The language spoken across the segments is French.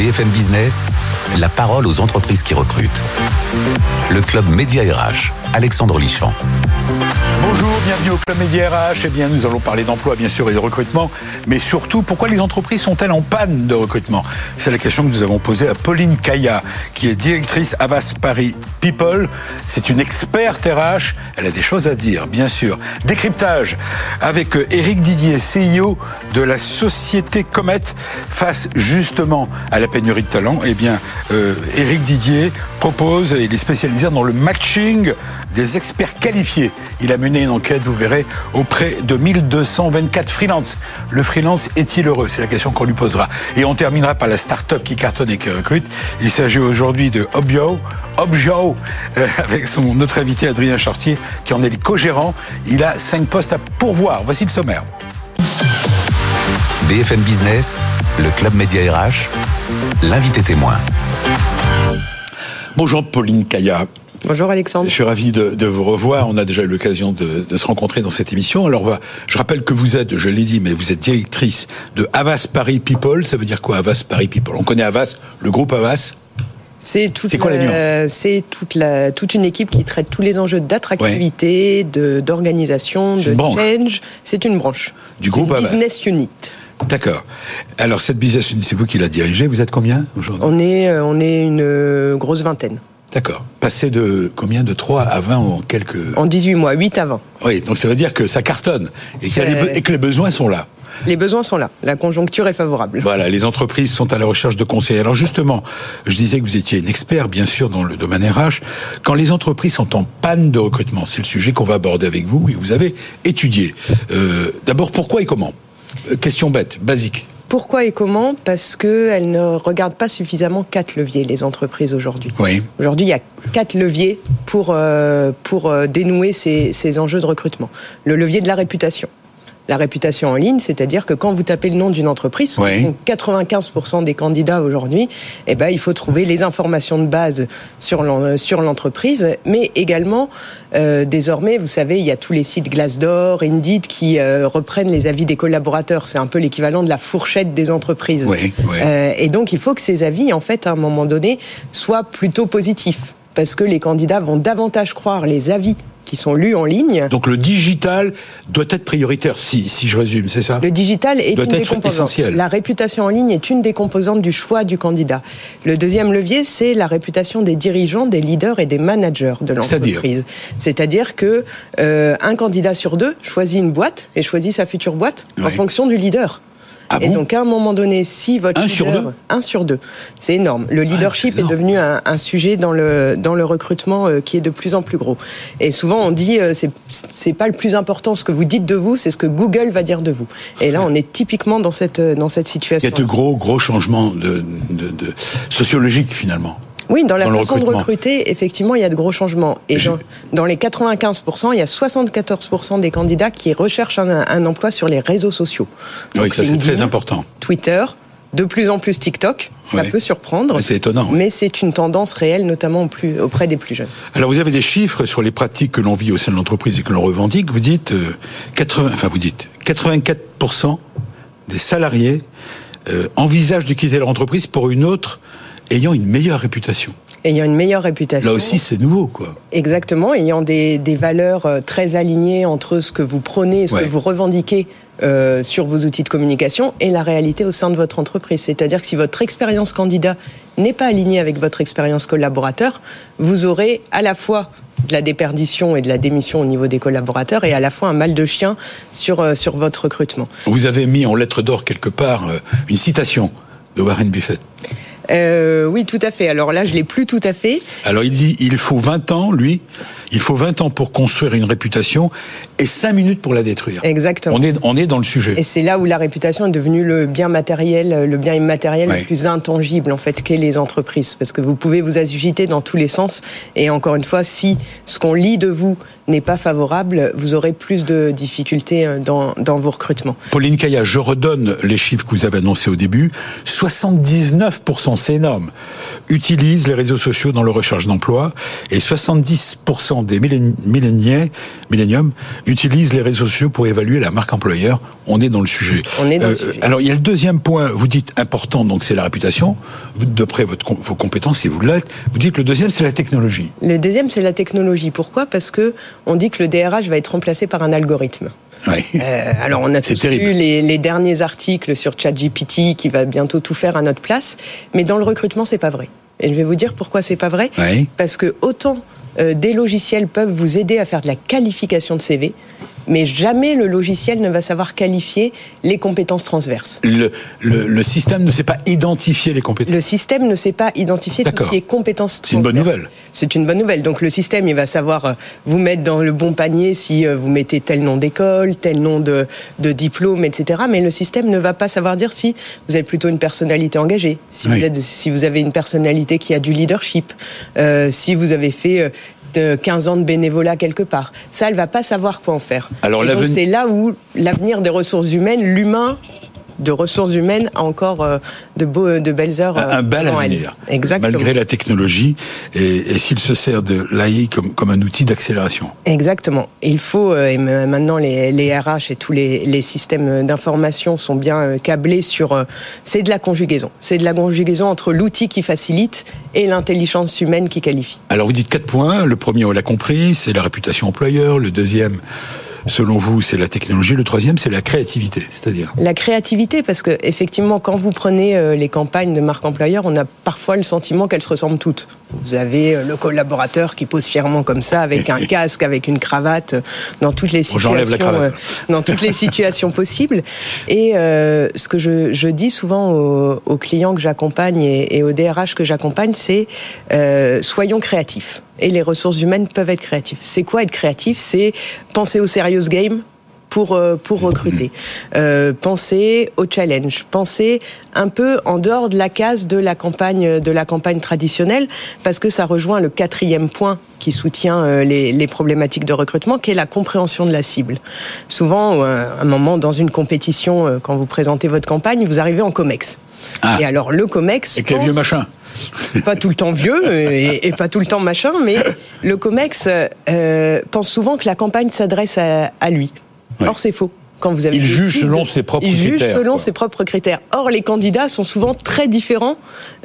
BFM Business, la parole aux entreprises qui recrutent. Le club Média RH, Alexandre Lichamp. Bonjour, bienvenue au Club Média RH. Eh bien, nous allons parler d'emploi, bien sûr, et de recrutement, mais surtout, pourquoi les entreprises sont-elles en panne de recrutement? C'est la question que nous avons posée à Pauline Kaya, qui est directrice Avas Paris People. C'est une experte RH. Elle a des choses à dire, bien sûr. Décryptage avec Eric Didier, CEO de la société Comet, face justement à la pénurie de talent. Eh bien, euh, Eric Didier propose, il est spécialisé dans le matching des experts qualifiés. Il a mené une enquête, vous verrez, auprès de 1224 freelance. Le freelance est-il heureux? C'est la question qu'on lui posera. Et on terminera par la start-up qui cartonne et qui recrute. Il s'agit aujourd'hui de Objo, Objo, euh, avec son notre invité Adrien Chartier, qui en est le co-gérant. Il a cinq postes à pourvoir. Voici le sommaire. BFM Business, le club Média RH, l'invité témoin. Bonjour Pauline Kaya. Bonjour Alexandre. Je suis ravi de, vous revoir. On a déjà eu l'occasion de, se rencontrer dans cette émission. Alors, je rappelle que vous êtes, je l'ai dit, mais vous êtes directrice de Avas Paris People. Ça veut dire quoi Avas Paris People? On connaît Avas, le groupe Avas. C'est toute, C'est toute, la, toute une équipe qui traite tous les enjeux d'attractivité, d'organisation, de, change. C'est une branche. Du groupe une Business unit. D'accord. Alors cette business unit, c'est vous qui la dirigez. Vous êtes combien aujourd'hui On est, euh, on est une euh, grosse vingtaine. D'accord. Passer de combien De 3 à 20 en quelques... En 18 mois, 8 à 20. Oui, donc ça veut dire que ça cartonne et, et que les besoins sont là. Les besoins sont là. La conjoncture est favorable. Voilà, les entreprises sont à la recherche de conseils. Alors justement, je disais que vous étiez une expert, bien sûr, dans le domaine RH. Quand les entreprises sont en panne de recrutement, c'est le sujet qu'on va aborder avec vous et vous avez étudié. Euh, D'abord, pourquoi et comment? Question bête, basique. Pourquoi et comment Parce qu'elles ne regardent pas suffisamment quatre leviers, les entreprises aujourd'hui. Oui. Aujourd'hui, il y a quatre leviers pour, euh, pour euh, dénouer ces, ces enjeux de recrutement. Le levier de la réputation la réputation en ligne, c'est-à-dire que quand vous tapez le nom d'une entreprise, 95% des candidats aujourd'hui, eh ben, il faut trouver les informations de base sur l'entreprise, mais également, euh, désormais, vous savez, il y a tous les sites Glassdoor, Indeed qui euh, reprennent les avis des collaborateurs. C'est un peu l'équivalent de la fourchette des entreprises. Euh, et donc, il faut que ces avis, en fait, à un moment donné, soient plutôt positifs parce que les candidats vont davantage croire les avis qui sont lus en ligne. Donc le digital doit être prioritaire, si, si je résume, c'est ça? Le digital est une des composantes. La réputation en ligne est une des composantes du choix du candidat. Le deuxième levier, c'est la réputation des dirigeants, des leaders et des managers de l'entreprise. C'est-à-dire que euh, un candidat sur deux choisit une boîte et choisit sa future boîte en fonction du leader. Ah et donc à un moment donné, si votre un leader, sur deux, un sur deux, c'est énorme. Le leadership est, devenu un, un, sujet dans le dans le recrutement euh, qui est de plus en plus gros. Et souvent on dit euh, c'est c'est pas le plus important ce que vous dites de vous, c'est ce que Google va dire de vous. Et là on est typiquement dans cette dans cette situation. Il y a de gros gros changements de, de, de sociologiques finalement. Oui, dans la façon de recruter, effectivement, il y a de gros changements. Et dans, les 95%, il y a 74% des candidats qui recherchent un, emploi sur les réseaux sociaux. oui, ça c'est très important. Twitter, de plus en plus TikTok, ça peut surprendre. C'est étonnant. Mais c'est une tendance réelle, notamment auprès des plus jeunes. Alors vous avez des chiffres sur les pratiques que l'on vit au sein de l'entreprise et que l'on revendique. Vous dites, 80, euh, enfin vous dites, 84% des salariés euh, envisagent de quitter leur entreprise pour une autre ayant une meilleure réputation. Ayant une meilleure réputation. Là aussi, c'est nouveau, quoi. Exactement, ayant des, des, valeurs euh, très alignées entre ce que vous prenez et ce que vous revendiquez euh, sur vos outils de communication et la réalité au sein de votre entreprise. C'est-à-dire que si votre expérience candidat n'est pas alignée avec votre expérience collaborateur, vous aurez à la fois de la déperdition et de la démission au niveau des collaborateurs et à la fois un mal de chien sur, euh, sur votre recrutement. Vous avez mis en lettre d'or quelque part une citation de Warren Buffett. Euh, oui, tout à fait. Alors là, je l'ai plus tout à fait. Alors il dit, il faut 20 ans, lui, il faut 20 ans pour construire une réputation et 5 minutes pour la détruire. Exactement. On est, on est dans le sujet. Et c'est là où la réputation est devenue le bien matériel, le bien immatériel le plus intangible, en fait, qu'est les entreprises. Parce que vous pouvez vous agiter dans tous les sens. Et encore une fois, si ce qu'on lit de vous n'est pas favorable, vous aurez plus de difficultés euh, dans, dans vos recrutements. Pauline Kaya, je redonne les chiffres que vous avez annoncés au début. 79%, c'est énorme, utilisent les réseaux sociaux dans leur recherche d'emploi et 70% des milléniums utilisent les réseaux sociaux pour évaluer la marque employeur. On est dans le sujet. On est dans le euh, sujet. Alors, il y a le deuxième point, vous dites important, donc c'est la réputation. De près votre, vos compétences, si vous l'êtes. Vous dites le deuxième, c'est la technologie. Le deuxième, c'est la technologie. Pourquoi? Parce que on dit que le DRH va être remplacé par un algorithme. Euh, alors on a tous lu les, derniers articles sur ChatGPT qui va bientôt tout faire à notre place, mais dans le recrutement c'est pas vrai. Et je vais vous dire pourquoi c'est pas vrai. Parce que autant euh, des logiciels peuvent vous aider à faire de la qualification de CV, mais jamais le logiciel ne va savoir qualifier les compétences transverses. Le, le, système ne sait pas identifier les compétences. Le système ne sait pas identifier tout ce qui est compétences transverses. C'est une bonne nouvelle. C'est une bonne nouvelle. Donc le système, il va savoir euh, vous mettre dans le bon panier si euh, vous mettez tel nom d'école, tel nom de, de, diplôme, etc. Mais le système ne va pas savoir dire si vous êtes plutôt une personnalité engagée, si, vous, êtes, si vous avez une personnalité qui a du leadership, euh, si vous avez fait de 15 ans de bénévolat quelque part. Ça, elle va pas savoir quoi en faire. Alors c'est là où l'avenir des ressources humaines, l'humain de ressources humaines a encore euh, de, beaux, de belles heures. un bel avenir. Exactement. Malgré la technologie et, s'il se sert de l'AI comme, comme un outil d'accélération. Exactement. il faut, euh, et maintenant les, les RH et tous les, les systèmes d'information sont bien euh, câblés sur. C'est de la conjugaison. C'est de la conjugaison entre l'outil qui facilite et l'intelligence humaine qui qualifie. Alors vous dites quatre points. Le premier, on l'a compris, c'est la réputation employeur. Le deuxième, selon vous, c'est la technologie. Le troisième, c'est la créativité, c'est-à-dire La créativité, parce que effectivement, quand vous prenez euh, les campagnes de marque employeur, on a parfois le sentiment qu'elles se ressemblent toutes. Vous avez euh, le collaborateur qui pose fièrement comme ça, avec un casque, avec une cravate, euh, dans toutes les situations, dans toutes les situations possibles. Et ce que je, dis souvent aux, clients que j'accompagne et, et, aux DRH que j'accompagne, c'est soyons créatifs et les ressources humaines peuvent être créatives. C'est quoi être créatif? C'est penser au serious game pour euh, pour recruter. Euh, penser au challenge, penser un peu en dehors de la case de la campagne de la campagne traditionnelle, parce que ça rejoint le quatrième point qui soutient euh, les, les problématiques de recrutement, qui est la compréhension de la cible. Souvent, à un moment dans une compétition, quand vous présentez votre campagne, vous arrivez en comex. Ah. Et alors le comex. Et quel vieux machin? Pas tout le temps vieux et, pas tout le temps machin, mais le COMEX euh, pense souvent que la campagne s'adresse à, lui. Or, c'est faux. Quand vous avez il juge selon ses propres il critères. Il juge selon ses propres critères. Or, les candidats sont souvent très différents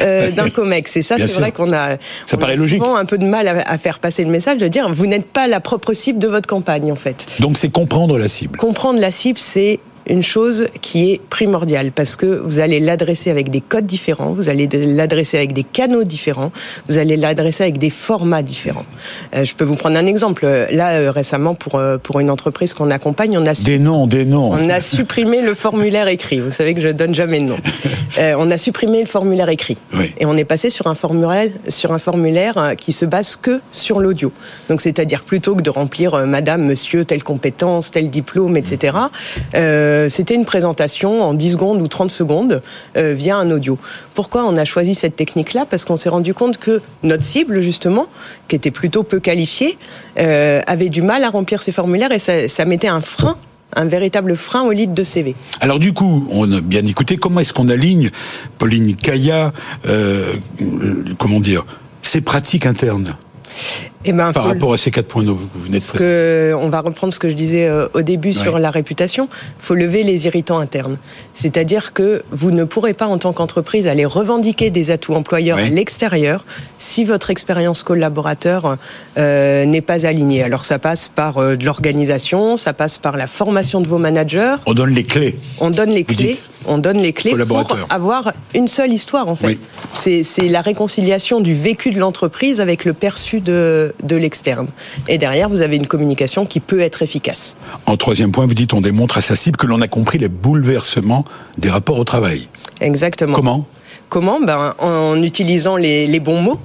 euh, d'un COMEX. Et ça, c'est vrai qu'on a, ça paraît logique. souvent un peu de mal à, faire passer le message de dire vous n'êtes pas la propre cible de votre campagne, en fait. Donc, c'est comprendre la cible. Comprendre la cible, c'est une chose qui est primordiale parce que vous allez l'adresser avec des codes différents, vous allez l'adresser avec des canaux différents, vous allez l'adresser avec des formats différents. Euh, je peux vous prendre un exemple. Là, euh, récemment, pour, euh, pour une entreprise qu'on accompagne, on a... Des noms, des noms. On a supprimé le formulaire écrit. Vous savez que je donne jamais de nom. on a supprimé le formulaire écrit. Et on est passé sur un formulaire, sur un formulaire qui se base que sur l'audio. Donc, c'est-à-dire plutôt que de remplir Madame, Monsieur, telle compétence, tel diplôme, etc. Euh, c'était une présentation en 10 secondes ou 30 secondes euh, via un audio. Pourquoi on a choisi cette technique-là? Parce qu'on s'est rendu compte que notre cible, justement, qui était plutôt peu qualifiée, euh, avait du mal à remplir ses formulaires et ça, mettait un frein un véritable frein au lead de CV. Alors du coup, on a bien écouté, comment est-ce qu'on aligne, Pauline Kaya, comment dire, ces pratiques internes? Eh ben, Par rapport à ces quatre points dont vous venez de que, On va reprendre ce que je disais euh, au début sur la réputation. Il faut lever les irritants internes. C'est-à-dire que vous ne pourrez pas, en tant qu'entreprise, aller revendiquer des atouts employeurs à l'extérieur si votre expérience collaborateur euh, n'est pas alignée. Alors ça passe par euh, de l'organisation, ça passe par la formation de vos managers. On donne les clés. On donne les clés on donne les clés pour avoir une seule histoire en fait. C'est la réconciliation du vécu de l'entreprise avec le perçu de, de l'externe. Et derrière, vous avez une communication qui peut être efficace. En troisième point, vous dites on démontre à sa cible que l'on a compris les bouleversements des rapports au travail. Exactement. Comment? Comment? Ben, En utilisant les, les bons mots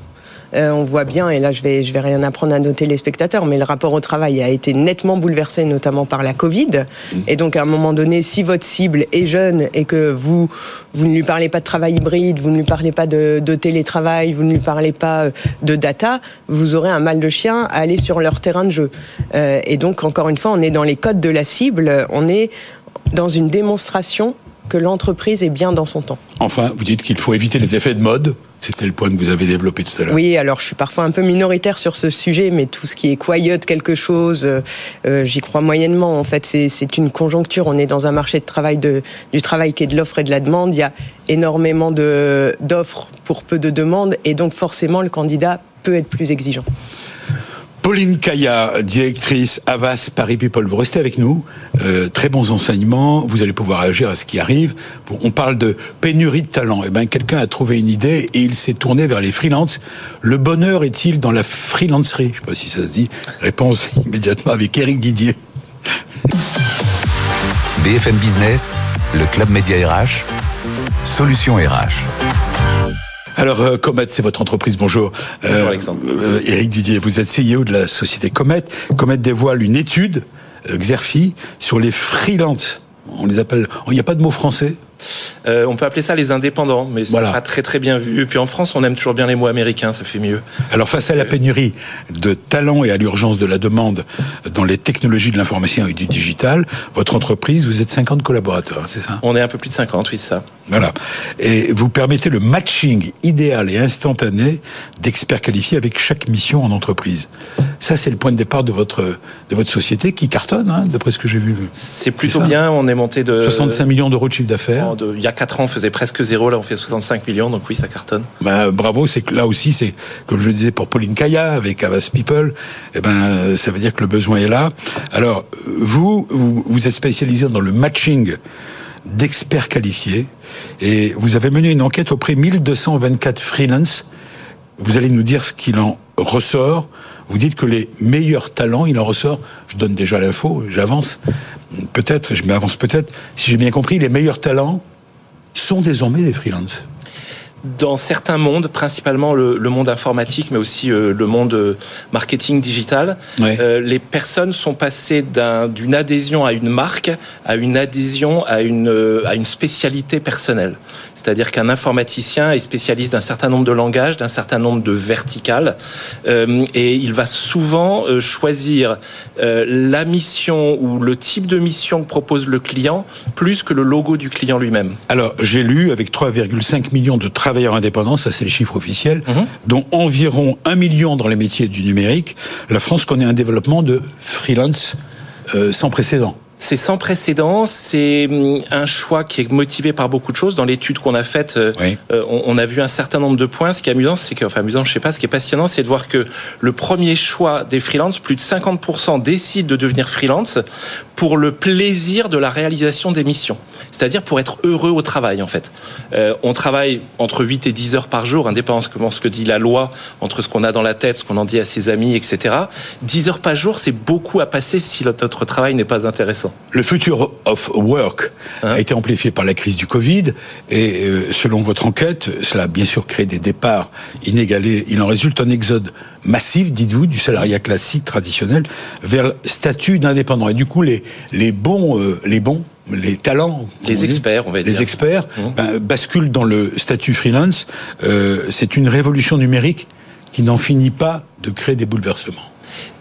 euh, on voit bien, et là je vais, je vais rien apprendre à nos téléspectateurs, mais le rapport au travail a été nettement bouleversé, notamment par la Covid. Et donc à un moment donné, si votre cible est jeune et que vous, vous ne lui parlez pas de travail hybride, vous ne lui parlez pas de, de télétravail, vous ne lui parlez pas euh, de data, vous aurez un mal de chien à aller sur leur terrain de jeu. Euh, et donc encore une fois, on est dans les codes de la cible, on est dans une démonstration que l'entreprise est bien dans son temps. Enfin, vous dites qu'il faut éviter les effets de mode. C'était le point que vous avez développé tout à l'heure. Oui, alors je suis parfois un peu minoritaire sur ce sujet, mais tout ce qui est quiet quelque chose, euh, euh, j'y crois moyennement. En fait, c'est une conjoncture. On est dans un marché de travail de, du travail qui est de l'offre et de la demande. Il y a énormément d'offres pour peu de demandes, et donc forcément le candidat peut être plus exigeant. Pauline Kaya, directrice Avas Paris People, vous restez avec nous. Euh, très bons enseignements. Vous allez pouvoir réagir à ce qui arrive. On parle de pénurie de talent. Eh ben, quelqu'un a trouvé une idée et il s'est tourné vers les freelances. Le bonheur est-il dans la freelancerie? Je ne sais pas si ça se dit. Réponse immédiatement avec Eric Didier. BFM Business, le club média RH, solution RH. Alors, euh, Comet, c'est votre entreprise. Bonjour. Bonjour euh, Alexandre. Euh, Éric Didier, vous êtes CEO de la société Comet. Comet dévoile une étude, Xerfi, sur les freelances. On les appelle. Il n'y a pas de mot français euh, on peut appeler ça les indépendants, mais c'est pas très très bien vu. Et puis en France, on aime toujours bien les mots américains, ça fait mieux. Alors face à la pénurie de talents et à l'urgence de la demande dans les technologies de l'information et du digital, votre entreprise, vous êtes 50 collaborateurs, c'est ça? On est un peu plus de 50, oui, c'est ça. Voilà. Et vous permettez le matching idéal et instantané d'experts qualifiés avec chaque mission en entreprise. Ça, c'est le point de départ de votre, de votre société qui cartonne, hein, d'après ce que j'ai vu. C'est plutôt bien, on est monté de... 65 millions d'euros de chiffre d'affaires il y a 4 ans, on faisait presque zéro. Là, on fait 65 millions. Donc oui, ça cartonne. Bah, bravo. C'est que là aussi, c'est comme je disais pour Pauline Kaya avec Avas People. Eh ben, ça veut dire que le besoin est là. Alors, vous, vous, êtes spécialisé dans le matching d'experts qualifiés et vous avez mené une enquête auprès de 1224 freelance. Vous allez nous dire ce qu'il en ressort. Vous dites que les meilleurs talents, il en ressort. Je donne déjà l'info, j'avance peut-être, je m'avance peut-être, si j'ai bien compris, les meilleurs talents sont désormais des freelances dans certains mondes, principalement le, monde informatique, mais aussi euh, le monde euh, marketing digital, euh, les personnes sont passées d'une adhésion à une marque à une adhésion à une, à une spécialité personnelle. C'est-à-dire qu'un informaticien est spécialiste d'un certain nombre de langages, d'un certain nombre de verticales, et il va souvent choisir la mission ou le type de mission que propose le client plus que le logo du client lui-même. Alors, j'ai lu avec 3,5 millions de travailleurs travailleurs indépendants, ça c'est les chiffres officiels, mhm. dont environ un million dans les métiers du numérique, la France connaît un développement de freelance euh, sans précédent. C'est sans précédent, c'est hum, un choix qui est motivé par beaucoup de choses. Dans l'étude qu'on a faite, euh, euh, on, a vu un certain nombre de points. Ce qui est amusant, c'est que, enfin amusant, je sais pas, ce qui est passionnant, c'est de voir que le premier choix des freelances, plus de 50% décident de devenir freelance pour le plaisir de la réalisation des missions. C'est-à-dire pour être heureux au travail, en fait. Euh, on travaille entre 8 et 10 heures par jour, indépendamment de ce que dit la loi, entre ce qu'on a dans la tête, ce qu'on en dit à ses amis, etc. 10 heures par jour, c'est beaucoup à passer si notre travail n'est pas intéressant. Le future of work a hein été amplifié par la crise du Covid et euh, selon votre enquête, cela a bien sûr créé des départs inégalés. Il en résulte un exode massif, dites-vous, du salariat classique traditionnel vers le statut d'indépendant. Et du coup, les, les bons, euh, les bons les talents, les experts, on va dire. Les experts mmh. ben, basculent dans le statut freelance. Euh, c'est une révolution numérique qui n'en finit pas de créer des bouleversements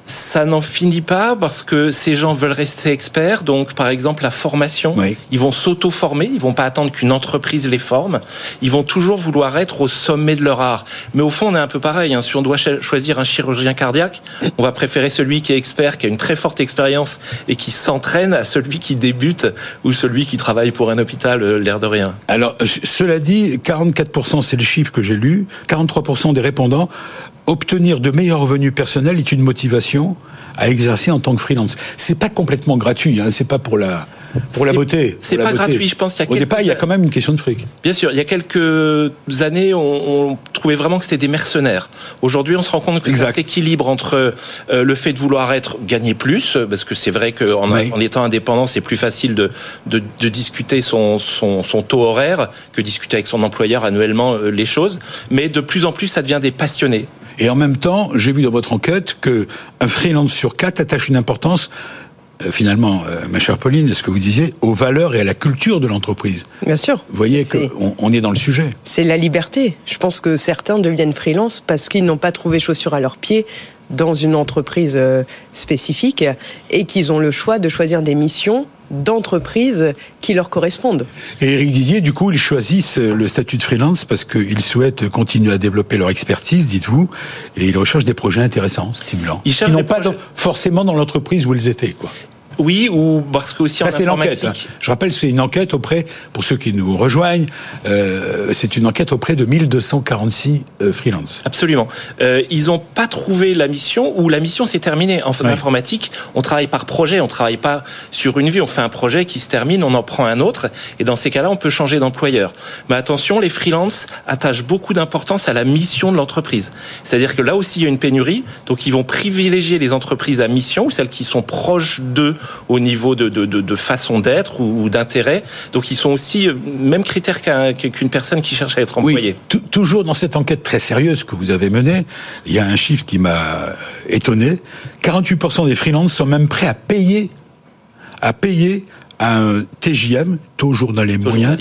ça n'en finit pas parce que ces gens veulent rester experts. Donc, par exemple, la formation, ils vont s'auto-former. Ils vont pas attendre qu'une entreprise les forme. Ils vont toujours vouloir être au sommet de leur art. Mais au fond, on est un peu pareil. Hein. Si on doit choisir un chirurgien cardiaque, on va préférer celui qui est expert, qui a une très forte expérience et qui s'entraîne à celui qui débute ou celui qui travaille pour un hôpital, euh, l'air de rien. Alors, cela dit, 44%, c'est le chiffre que j'ai lu, 43% des répondants obtenir de meilleurs revenus personnels est une motivation à exercer en tant que freelance. C'est pas complètement gratuit, hein, c'est pas pour la pour la beauté. C'est pas gratuit, je pense qu'il y a Au départ, il y a quand même une question de fric. Bien sûr, il y a quelques années, on, trouvait vraiment que c'était des mercenaires. Aujourd'hui, on se rend compte que ça s'équilibre entre euh, le fait de vouloir être gagner plus, parce que c'est vrai qu'en en étant indépendant, c'est plus facile de, de, de discuter son, son, son, taux horaire que discuter avec son employeur annuellement euh, les choses. Mais de plus en plus, ça devient des passionnés. Et en même temps, j'ai vu dans votre enquête que un freelance sur quatre attache une importance euh, finalement, euh, ma chère Pauline, ce que vous disiez, aux valeurs et à la culture de l'entreprise. Bien sûr. Vous voyez qu'on on est dans le sujet. C'est la liberté. Je pense que certains deviennent freelance parce qu'ils n'ont pas trouvé chaussures à leurs pieds dans une entreprise euh, spécifique et qu'ils ont le choix de choisir des missions d'entreprise qui leur correspondent. Et Eric Dizier, du coup, ils choisissent le statut de freelance parce qu'ils souhaitent continuer à développer leur expertise, dites-vous, et ils recherchent des projets intéressants, stimulants. Ils, n'ont pas forcément dans l'entreprise où ils étaient, quoi. Oui, ou parce que aussi en informatique. Hein. Je rappelle, c'est une enquête auprès, pour ceux qui nous rejoignent, euh, c'est une enquête auprès de 1246 euh, freelance. Absolument. Euh, ils n'ont pas trouvé la mission ou la mission s'est terminée. En informatique, on travaille par projet, on travaille pas sur une vie. On fait un projet qui se termine, on en prend un autre, et dans ces cas-là, on peut changer d'employeur. Mais attention, les freelances attachent beaucoup d'importance à la mission de l'entreprise. C'est-à-dire que là aussi, il y a une pénurie, donc ils vont privilégier les entreprises à mission ou celles qui sont proches d'eux au niveau de, de, de, façon d'être ou, d'intérêt. Donc ils sont aussi euh, même critères qu'une personne qui cherche à être employée. Oui, toujours dans cette enquête très sérieuse que vous avez menée, il y a un chiffre qui m'a étonné. 48% des freelances sont même prêts à payer à payer un TJM, toujours dans les moyens,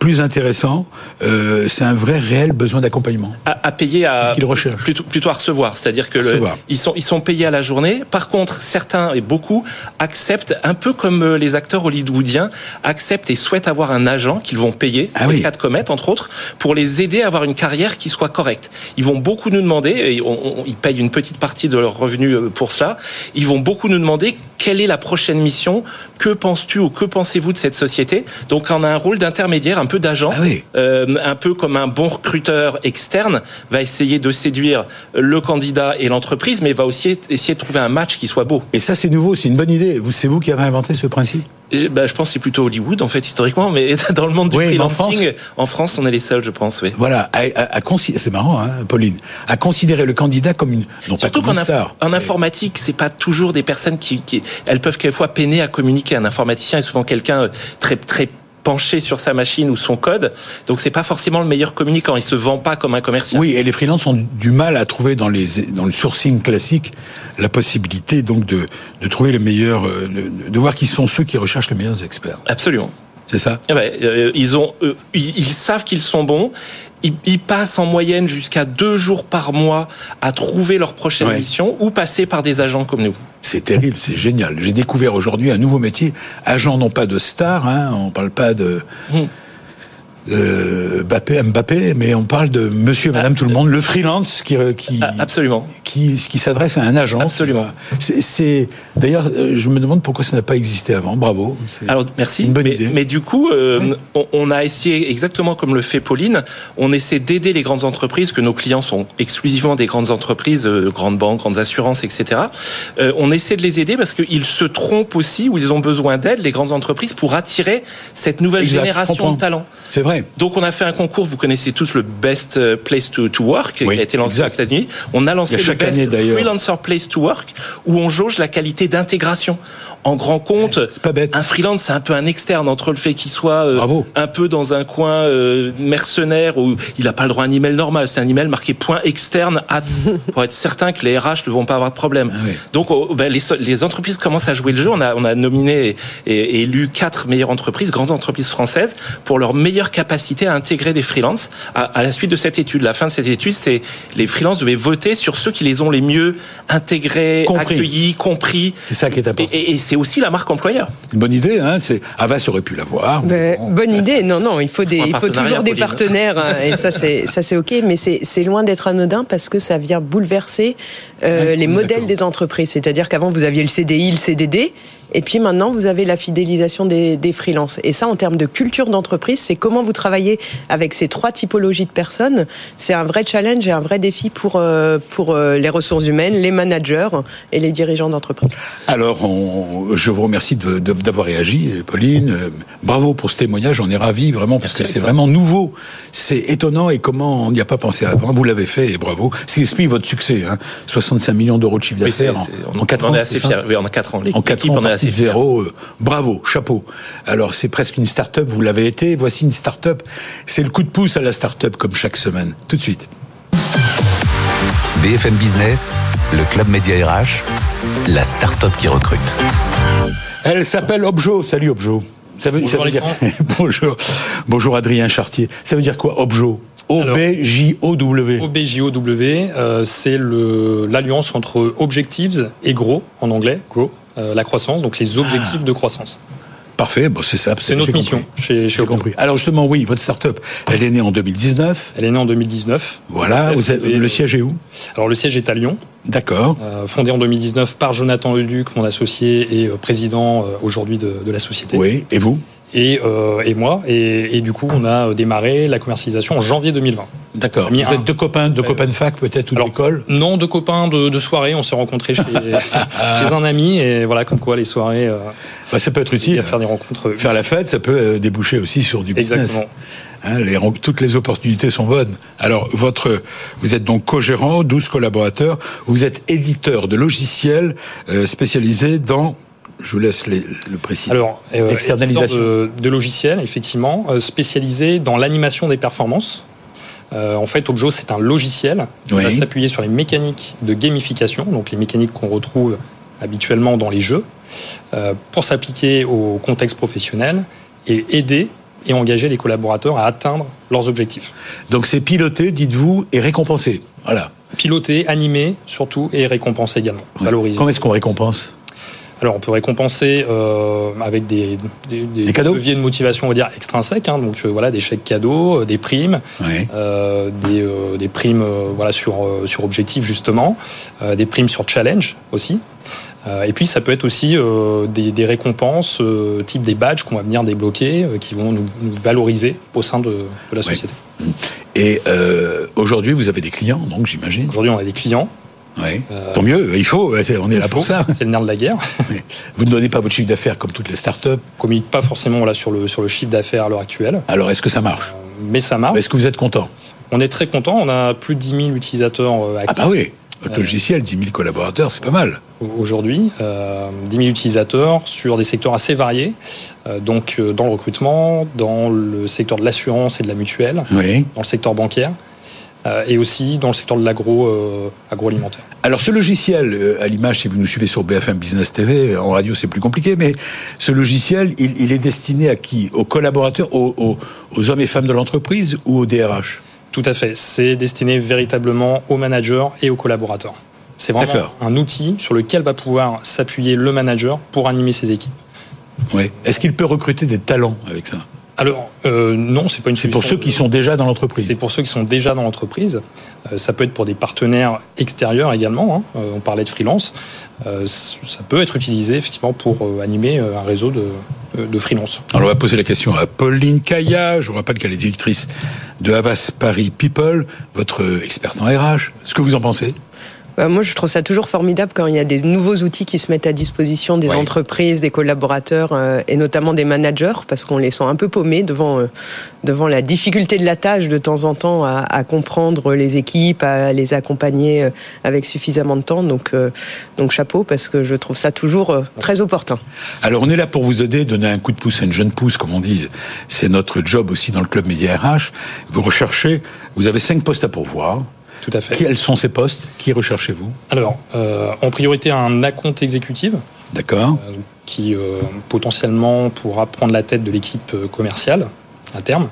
plus intéressant. Euh, c'est un vrai réel besoin d'accompagnement. À, payer à ce qu'ils recherchent. Plutôt, plutôt à recevoir, c'est-à-dire que le, ils sont ils sont payés à la journée. Par contre, certains et beaucoup acceptent, un peu comme euh, les acteurs hollywoodiens, acceptent et souhaitent avoir un agent qu'ils vont payer, ah oui. cas de comète entre autres, pour les aider à avoir une carrière qui soit correcte. Ils vont beaucoup nous demander, et ils payent une petite partie de leurs revenus euh, pour cela. Ils vont beaucoup nous demander quelle est la prochaine mission, que penses-tu ou que pensez-vous de cette société Donc on a un rôle d'intermédiaire, un peu d'agent, ah euh, un peu comme un bon recruteur externe va essayer de séduire le candidat et l'entreprise, mais va aussi essayer de trouver un match qui soit beau. Et ça c'est nouveau, c'est une bonne idée. C'est vous qui avez inventé ce principe? Bah, je pense que c'est plutôt Hollywood en fait historiquement, mais dans le monde du freelancing, en France, on est les seuls, je pense. Oui. Voilà, à, c'est marrant, hein, Pauline, à considérer le candidat comme une non Surtout star. En informatique, c'est pas toujours des personnes qui, qui, elles peuvent quelquefois peiner à communiquer. Un informaticien est souvent quelqu'un euh, très très penché sur sa machine ou son code. Donc c'est pas forcément le meilleur communicant. Il se vend pas comme un commercial. Oui, et les freelances ont du mal à trouver dans les dans le sourcing classique la possibilité donc de, de trouver les meilleurs, euh, de, de voir qui sont ceux qui recherchent les meilleurs experts. Absolument. C'est ça? Eh ben, euh, ils ont, euh, ils, savent qu'ils sont bons. Ils, passent en moyenne jusqu'à deux jours par mois à trouver leur prochaine mission ou passer par des agents comme nous. C'est terrible, c'est génial. J'ai découvert aujourd'hui un nouveau métier, agent non pas de star, hein, on parle pas de. Hum. Euh, Mbappé, Mbappé, mais on parle de Monsieur, Madame, tout le monde, le freelance qui qui ah, absolument qui qui s'adresse à un agent. Absolument. C'est d'ailleurs, euh, je me demande pourquoi ça n'a pas existé avant. Bravo. Alors merci. Une bonne mais, idée. mais du coup, euh, on, a essayé exactement comme le fait Pauline. On essaie d'aider les grandes entreprises que nos clients sont exclusivement des grandes entreprises, grandes banques, grandes assurances, etc. on essaie de les aider parce qu'ils se trompent aussi ou ils ont besoin d'aide les grandes entreprises pour attirer cette nouvelle génération de talents. C'est vrai. Donc on a fait un concours, vous connaissez tous le Best euh, Place to, Work, qui a été lancé aux États-Unis. On a lancé le Best Freelancer Place to Work, où on jauge la qualité d'intégration en grand compte, un freelance, c'est un peu un externe entre le fait qu'il soit euh, un peu dans un coin euh, mercenaire où il n'a pas le droit à un email normal. C'est un email marqué point externe at pour être certain que les RH ne vont pas avoir de problème. Ah Donc, oh, ben, les, entreprises commencent à jouer le jeu. On a, on a nominé et, élu quatre meilleures entreprises, grandes entreprises françaises, pour leur meilleure capacité à intégrer des freelances. À, la suite de cette étude, la fin de cette étude, c'est les freelances devaient voter sur ceux qui les ont les mieux intégrés, accueillis, compris. C'est ça qui est important c'est aussi la marque employeur. Une bonne idée, hein c'est Avas aurait pu l'avoir. Bonne idée, non, non, il faut, des, il faut toujours des partenaires, hein, et ça c'est ça c'est ok, mais c'est loin d'être anodin parce que ça vient bouleverser euh, les modèles des entreprises. C'est-à-dire qu'avant vous aviez le CDI, le CDD, et puis maintenant, vous avez la fidélisation des, des freelances. Et ça, en termes de culture d'entreprise, c'est comment vous travaillez avec ces trois typologies de personnes. C'est un vrai challenge et un vrai défi pour, euh, pour euh, les ressources humaines, les managers et les dirigeants d'entreprise. Alors, on, je vous remercie d'avoir réagi, Pauline. Euh, bravo pour ce témoignage, on est ravis vraiment parce que c'est vraiment nouveau. C'est étonnant et comment on n'y a pas pensé avant. Vous l'avez fait et bravo. C'est explique votre succès. Hein. 65 millions d'euros de chiffre d'affaires en, 4 ans. On est assez fiers. Oui, en 4 ans. En 4 ans, zéro. Euh, bravo, chapeau. Alors c'est presque une start-up, vous l'avez été. Voici une start-up. C'est le coup de pouce à la start-up comme chaque semaine. Tout de suite. BFM Business, le Club Média RH, la start-up qui recrute. Elle s'appelle Objo. Salut Objo. Ça veut, bonjour, dire... bonjour. bonjour Adrien Chartier. Ça veut dire quoi Objo? O-B-J-O-W. O-B-J-O-W, euh, c'est l'alliance entre objectives et gros, en anglais, grow, la croissance, donc les objectifs ah. de croissance. Parfait, bon, c'est ça. C'est notre mission chez, chez compris. Alors justement, oui, votre start-up, elle est née en 2019. Elle est née en 2019. Voilà, vous le siège est où? Alors le siège est à Lyon. D'accord. Euh, fondé en 2019 par Jonathan Leduc, mon associé et euh, président euh, aujourd'hui de, de, la société. Oui, et vous? Et, euh, et, moi. Et, et, du coup, on a démarré la commercialisation en janvier 2020. D'accord. Vous êtes deux copains, deux copains de fac peut-être ou d'école Non, deux copains de, de soirée. On s'est rencontrés chez, chez, un ami et voilà, comme quoi les soirées. Euh, bah, ça peut être utile. Faire des rencontres. Faire la fête, ça peut euh, déboucher aussi sur du business. Exactement. Hein, les, toutes les opportunités sont bonnes. Alors, votre, vous êtes donc co-gérant, 12 collaborateurs. Vous êtes éditeur de logiciels euh, spécialisés dans je vous laisse le préciser. Alors, euh, externalisation de, de, logiciels, effectivement, euh, spécialisé dans l'animation des performances. Euh, en fait, Objo, c'est un logiciel qui va s'appuyer sur les mécaniques de gamification, donc les mécaniques qu'on retrouve habituellement dans les jeux, euh, pour s'appliquer au contexte professionnel et aider et engager les collaborateurs à atteindre leurs objectifs. Donc c'est piloté, dites-vous, et récompensé. Voilà. Piloté, animé surtout, et récompensé également. Valorisé. Comment est-ce qu'on récompense? Alors, on peut récompenser euh, avec des, des, des, cadeaux leviers de motivation, on va dire extrinsèques. Hein, donc, euh, voilà, des chèques cadeaux, euh, des primes, des, primes voilà sur sur objectif justement, des primes sur challenge aussi. et puis, ça peut être aussi des, des, récompenses, type des badges qu'on va venir débloquer, qui vont nous, nous, valoriser au sein de, de la société. Et aujourd'hui, vous avez des clients, donc j'imagine. Aujourd'hui, on a des clients. Oui. Euh, Tant mieux, il faut, on est là pour ça. C'est le nerf de la guerre. Vous ne donnez pas votre chiffre d'affaires comme toutes les startups On communique pas forcément là, sur, le, sur le chiffre d'affaires à l'heure actuelle. Alors est-ce que ça marche? Euh, Mais ça marche. Est-ce que vous êtes content? On est très content, on a plus de 10 000 utilisateurs actifs. Ah bah oui votre logiciel, 10 000 collaborateurs, c'est pas mal. Aujourd'hui, euh, 10 000 utilisateurs sur des secteurs assez variés, euh, donc euh, dans le recrutement, dans le secteur de l'assurance et de la mutuelle, oui. dans le secteur bancaire. Euh, et aussi dans le secteur de l'agro euh, agroalimentaire. Alors ce logiciel, euh, à l'image, si vous nous suivez sur BFM Business TV, en radio c'est plus compliqué, mais ce logiciel, il, il est destiné à qui? Aux collaborateurs, aux, aux, aux hommes et femmes de l'entreprise ou aux DRH Tout à fait. C'est destiné véritablement aux managers et aux collaborateurs. C'est vraiment un outil sur lequel va pouvoir s'appuyer le manager pour animer ses équipes. Oui. Est-ce qu'il peut recruter des talents avec ça? Alors euh, non, c'est pas une. C'est pour ceux qui sont déjà dans l'entreprise. C'est pour ceux qui sont déjà dans l'entreprise. Euh, ça peut être pour des partenaires extérieurs également. Hein. Euh, on parlait de freelance. Euh, ça peut être utilisé effectivement pour euh, animer un réseau de, de freelance. Alors on va poser la question à Pauline Kaya. Je vous rappelle qu'elle est directrice de Havas Paris People, votre experte en RH. Ce que vous en pensez? Moi, je trouve ça toujours formidable quand il y a des nouveaux outils qui se mettent à disposition des oui. entreprises, des collaborateurs euh, et notamment des managers, parce qu'on les sent un peu paumés devant euh, devant la difficulté de la tâche de temps en temps à, à comprendre les équipes, à les accompagner euh, avec suffisamment de temps. Donc euh, donc chapeau parce que je trouve ça toujours euh, très opportun. Alors on est là pour vous aider, donner un coup de pouce à une jeune pousse, comme on dit. C'est notre job aussi dans le club Média RH. Vous recherchez, vous avez cinq postes à pourvoir. Tout à fait. Quels sont ces postes? Qui recherchez-vous? Alors, euh, en priorité, un account exécutif. D'accord. Euh, qui euh, potentiellement pourra prendre la tête de l'équipe commerciale à terme.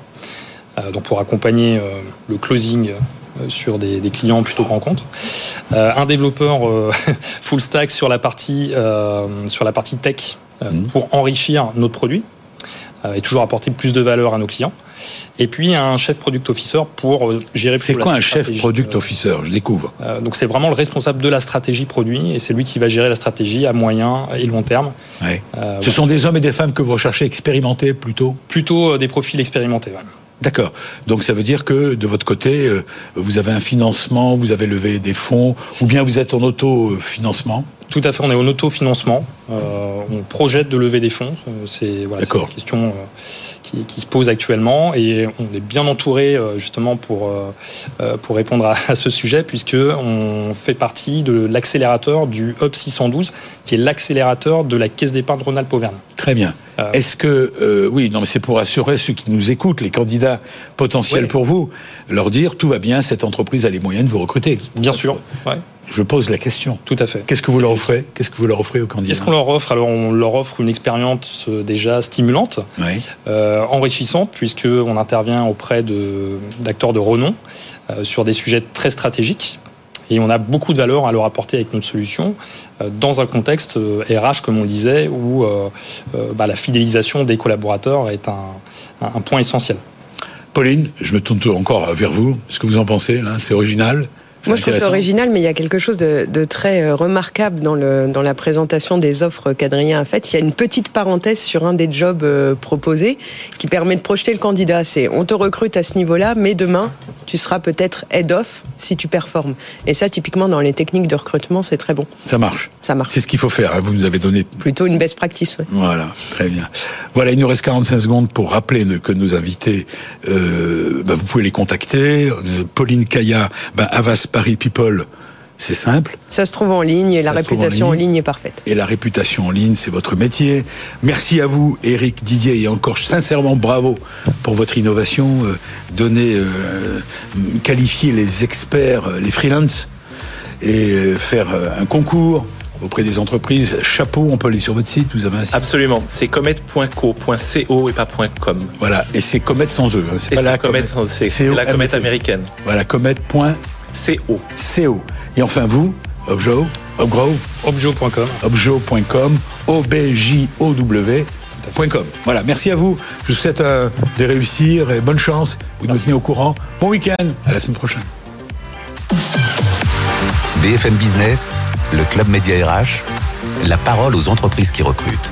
Donc, pour accompagner le closing sur des, des, clients plutôt grands comptes. un développeur full stack sur la partie, sur la partie tech mmh. pour enrichir notre produit et toujours apporter plus de valeur à nos clients. Et puis un chef product officer pour euh, gérer. C'est quoi un chef product officer? Je découvre. Euh, donc c'est vraiment le responsable de la stratégie produit et c'est lui qui va gérer la stratégie à moyen et long terme. Ouais. Euh, Ce voilà. sont des hommes et des femmes que vous recherchez expérimentés plutôt? Plutôt des profils expérimentés. Ouais. D'accord. Donc ça veut dire que de votre côté, euh, vous avez un financement, vous avez levé des fonds, ou bien vous êtes en autofinancement? Tout à fait, on est en autofinancement. Euh, on projette de lever des fonds. C'est voilà, une question euh, qui, qui, se pose actuellement et on est bien entouré euh, justement pour, euh, pour répondre à, à, ce sujet puisque on fait partie de l'accélérateur du Hub 612 qui est l'accélérateur de la Caisse d'épargne Rhône-Alpes Auvergne. Très bien. Est-ce que, oui, non, mais c'est pour assurer ceux qui nous écoutent, les candidats potentiels pour vous, leur dire tout va bien, cette entreprise a les moyens de vous recruter. Bien sûr. Ouais. Je pose la question. Tout à fait. Qu'est-ce que vous leur offrez? Qu'est-ce que vous leur offrez aux candidats Qu'est-ce qu'on leur offre? Alors, on leur offre une expérience euh, déjà stimulante, euh, enrichissante, puisque on intervient auprès d'acteurs de, renom euh, sur des sujets très stratégiques. Et on a beaucoup de valeur à leur apporter avec notre solution dans un contexte RH, comme on le disait, où bah, la fidélisation des collaborateurs est un, un point essentiel. Pauline, je me tourne encore vers vous. Ce que vous en pensez, là, c'est original moi, je trouve ça original, mais il y a quelque chose de, de très euh, remarquable dans, le, dans la présentation des offres qu'Adrien a faites. Il y a une petite parenthèse sur un des jobs euh, proposés qui permet de projeter le candidat. C'est on te recrute à ce niveau-là, mais demain, tu seras peut-être head-off si tu performes. Et ça, typiquement, dans les techniques de recrutement, c'est très bon. Ça marche. Ça marche. C'est ce qu'il faut faire. Vous nous avez donné. Plutôt une best practice. Voilà, très bien. Voilà, il nous reste 45 secondes pour rappeler que nos invités, euh, bah, vous pouvez les contacter. Pauline Kaya, bah, Avas Paris People, c'est simple. Ça se trouve en ligne et la réputation en ligne. est parfaite. Et la réputation en ligne, c'est votre métier. Merci à vous, Eric Didier, et encore sincèrement bravo pour votre innovation. Euh, donner, euh, qualifier les experts, euh, les freelances, et faire un concours auprès des entreprises. Chapeau, on peut aller sur votre site, vous avez un site Absolument, c'est comet.co, et pas .com. Voilà, et c'est comet sans eux. Hein. C'est pas la comet, c'est la comet américaine. Voilà, comet.co. CO. Et enfin vous, Objo, Obgrow Objo.com. Objo.com, O-B-J-O-W.com. Voilà, merci à vous. Je vous souhaite euh, de réussir et bonne chance. Vous nous tenez au courant. Bon week-end. À la semaine prochaine. BFM Business, le Club Média RH, la parole aux entreprises qui recrutent.